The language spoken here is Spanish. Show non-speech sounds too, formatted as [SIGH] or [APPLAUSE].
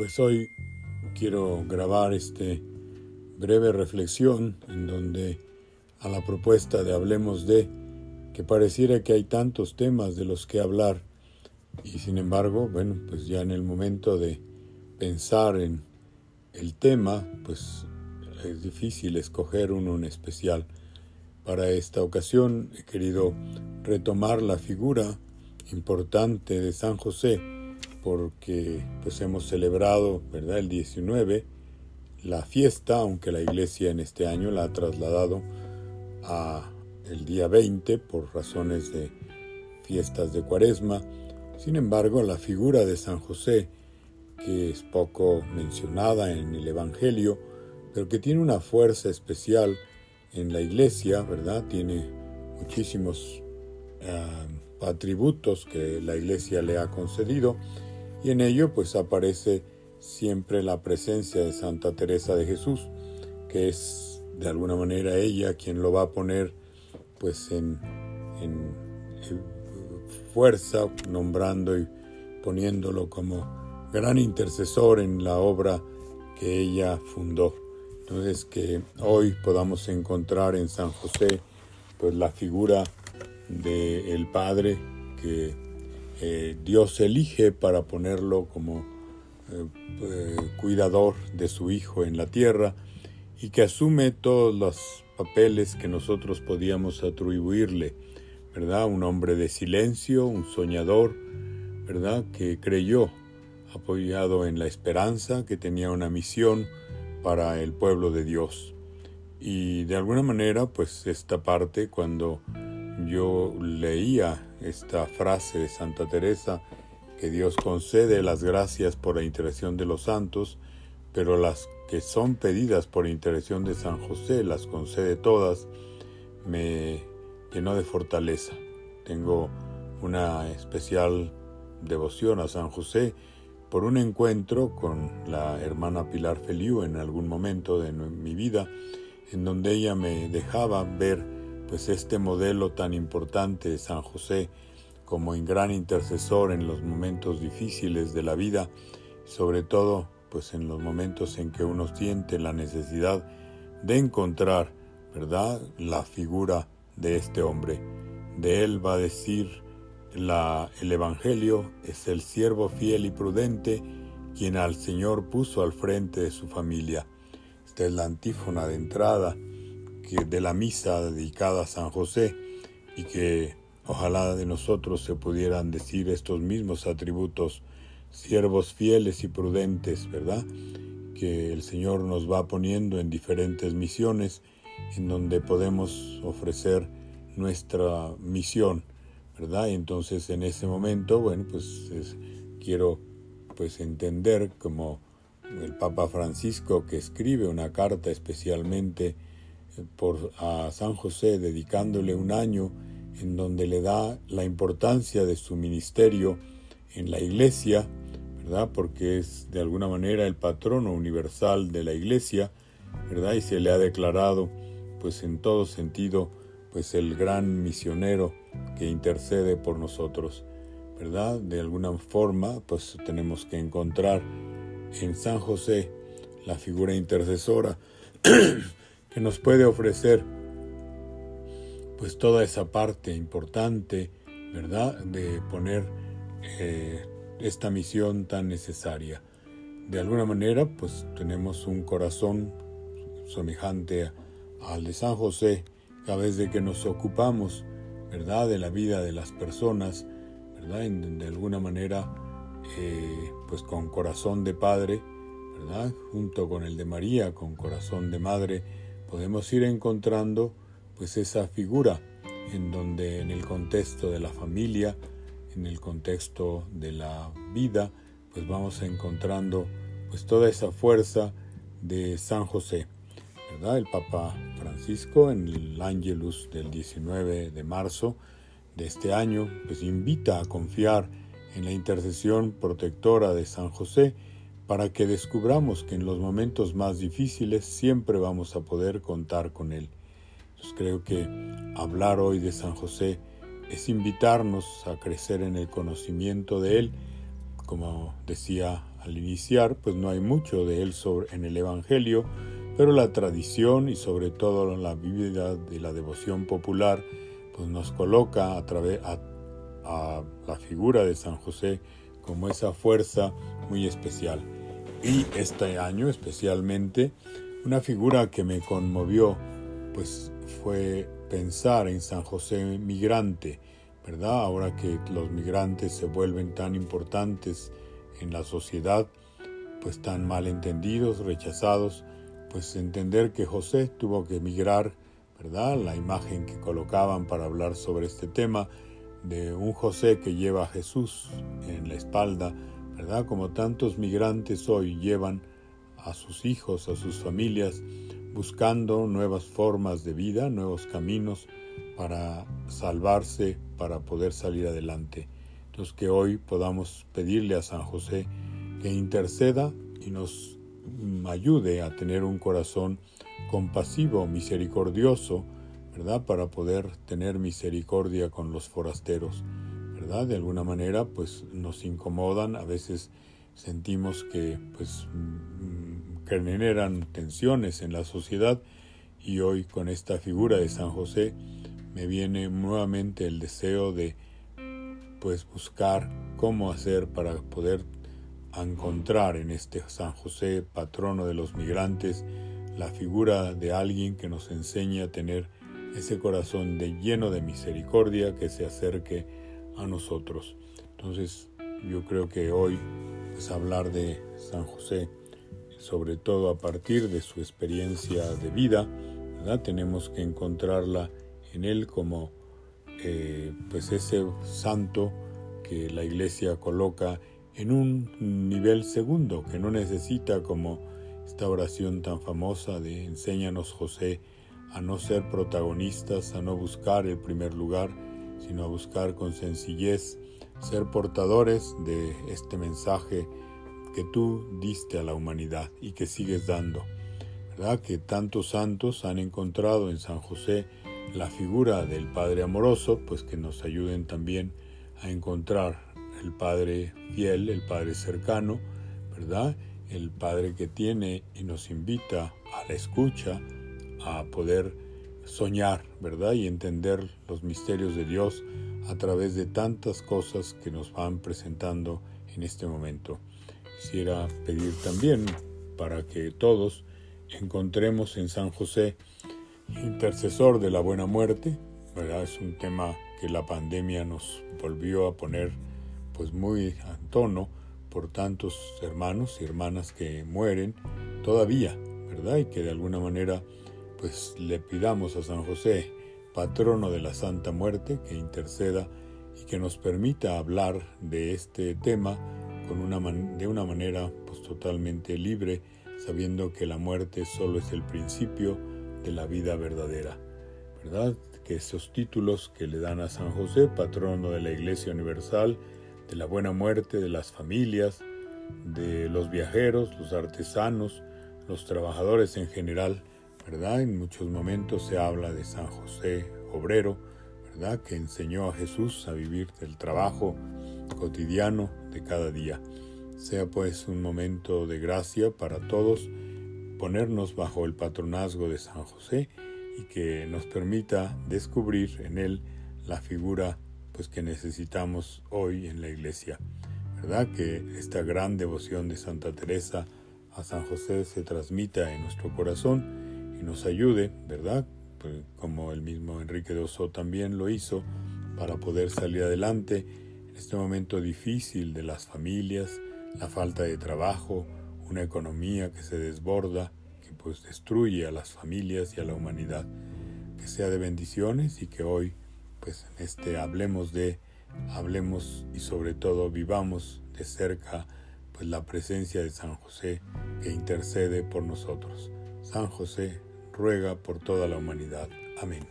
pues hoy quiero grabar este breve reflexión en donde a la propuesta de Hablemos de, que pareciera que hay tantos temas de los que hablar y sin embargo, bueno, pues ya en el momento de pensar en el tema, pues es difícil escoger uno en especial. Para esta ocasión he querido retomar la figura importante de San José, porque pues hemos celebrado, ¿verdad?, el 19 la fiesta, aunque la iglesia en este año la ha trasladado a el día 20 por razones de fiestas de Cuaresma. Sin embargo, la figura de San José, que es poco mencionada en el Evangelio, pero que tiene una fuerza especial en la iglesia, ¿verdad? Tiene muchísimos uh, atributos que la iglesia le ha concedido y en ello pues aparece siempre la presencia de Santa Teresa de Jesús, que es de alguna manera ella quien lo va a poner pues en, en, fuerza, nombrando y poniéndolo como gran intercesor en la obra que ella fundó. Entonces que hoy podamos encontrar en San José pues la figura del Padre que eh, Dios elige para ponerlo como eh, eh, cuidador de su Hijo en la tierra y que asume todos los papeles que nosotros podíamos atribuirle, ¿verdad? Un hombre de silencio, un soñador, ¿verdad? Que creyó, apoyado en la esperanza, que tenía una misión para el pueblo de Dios. Y de alguna manera, pues esta parte, cuando yo leía esta frase de Santa Teresa, que Dios concede las gracias por la intercesión de los santos, pero las que son pedidas por intercesión de San José las concede todas, me llenó de fortaleza. Tengo una especial devoción a San José por un encuentro con la hermana Pilar Feliu en algún momento de mi vida, en donde ella me dejaba ver pues este modelo tan importante de San José como un gran intercesor en los momentos difíciles de la vida, sobre todo pues en los momentos en que uno siente la necesidad de encontrar, ¿verdad?, la figura de este hombre. De él va a decir la, el Evangelio, es el siervo fiel y prudente quien al Señor puso al frente de su familia. Esta es la antífona de entrada de la misa dedicada a San José y que ojalá de nosotros se pudieran decir estos mismos atributos, siervos fieles y prudentes, ¿verdad? Que el Señor nos va poniendo en diferentes misiones en donde podemos ofrecer nuestra misión, ¿verdad? Y entonces en ese momento, bueno, pues quiero pues entender como el Papa Francisco que escribe una carta especialmente por, a San José dedicándole un año en donde le da la importancia de su ministerio en la iglesia, ¿verdad? Porque es de alguna manera el patrono universal de la iglesia, ¿verdad? Y se le ha declarado, pues en todo sentido, pues el gran misionero que intercede por nosotros, ¿verdad? De alguna forma, pues tenemos que encontrar en San José la figura intercesora [CLEARS THROAT] que nos puede ofrecer pues toda esa parte importante, ¿verdad? De poner eh, esta misión tan necesaria. De alguna manera, pues tenemos un corazón semejante al de San José, cada vez de que nos ocupamos, ¿verdad? De la vida de las personas, ¿verdad? de alguna manera, eh, pues con corazón de padre, ¿verdad? Junto con el de María, con corazón de madre, podemos ir encontrando pues esa figura en donde en el contexto de la familia, en el contexto de la vida, pues vamos encontrando pues toda esa fuerza de San José. ¿verdad? El Papa Francisco en el Angelus del 19 de marzo de este año pues invita a confiar en la intercesión protectora de San José para que descubramos que en los momentos más difíciles siempre vamos a poder contar con Él. Entonces creo que hablar hoy de San José es invitarnos a crecer en el conocimiento de Él, como decía al iniciar, pues no hay mucho de él sobre, en el Evangelio, pero la tradición y sobre todo la vida de la devoción popular, pues nos coloca a través a la figura de San José como esa fuerza muy especial. Y este año especialmente, una figura que me conmovió, pues fue pensar en San José migrante, ¿verdad? Ahora que los migrantes se vuelven tan importantes en la sociedad, pues tan mal entendidos, rechazados, pues entender que José tuvo que emigrar, ¿verdad? La imagen que colocaban para hablar sobre este tema de un José que lleva a Jesús en la espalda, Como tantos migrantes hoy llevan a sus hijos, a sus familias, buscando nuevas formas de vida, nuevos caminos para salvarse, para poder salir adelante. Entonces que hoy podamos pedirle a San José que interceda y nos ayude a tener un corazón compasivo, misericordioso, ¿verdad? Para poder tener misericordia con los forasteros, De alguna manera, pues nos incomodan, a veces sentimos que, pues, mm, generan tensiones en la sociedad. Y hoy con esta figura de San José me viene nuevamente el deseo de, pues, buscar cómo hacer para poder encontrar en este San José, patrono de los migrantes, la figura de alguien que nos enseñe a tener ese corazón de lleno de misericordia que se acerque a nosotros. Entonces, yo creo que hoy es hablar de San José, sobre todo a partir de su experiencia de vida, tenemos que encontrarla en él como eh, pues ese santo que la iglesia coloca en un nivel segundo, que no necesita como esta oración tan famosa de enséñanos José a no ser protagonistas, a no buscar el primer lugar, sino a buscar con sencillez ser portadores de este mensaje que tú diste a la humanidad y que sigues dando. ¿Verdad? Que tantos santos han encontrado en San José la figura del Padre amoroso, pues que nos ayuden también a encontrar el Padre fiel, el Padre cercano, ¿verdad? El Padre que tiene y nos invita a la escucha, a poder soñar, ¿verdad? Y entender los misterios de Dios a través de tantas cosas que nos van presentando en este momento. Quisiera pedir también para que todos encontremos en San José, intercesor de la buena muerte, ¿verdad? Es un tema que la pandemia nos volvió a poner pues muy a tono por tantos hermanos y hermanas que mueren todavía, ¿verdad? Y que de alguna manera pues le pidamos a San José, patrono de la Santa Muerte, que interceda y que nos permita hablar de este tema con una de una manera pues totalmente libre, sabiendo que la muerte solo es el principio de la vida verdadera, ¿verdad? Que esos títulos que le dan a San José, patrono de la Iglesia Universal, de la buena muerte de las familias, de los viajeros, los artesanos, los trabajadores en general, En muchos momentos se habla de San José obrero, ¿verdad? Que enseñó a Jesús a vivir del trabajo cotidiano de cada día. Sea pues un momento de gracia para todos ponernos bajo el patronazgo de San José y que nos permita descubrir en él la figura pues que necesitamos hoy en la iglesia. ¿Verdad? Que esta gran devoción de Santa Teresa a San José se transmita en nuestro corazón y nos ayude, ¿verdad? Pues como el mismo Enrique de Oso también lo hizo, para poder salir adelante en este momento difícil de las familias, la falta de trabajo, una economía que se desborda, que pues destruye a las familias y a la humanidad. Que sea de bendiciones y que hoy pues en este hablemos de, hablemos y sobre todo vivamos de cerca pues la presencia de San José que intercede por nosotros. San José ruega por toda la humanidad. Amén.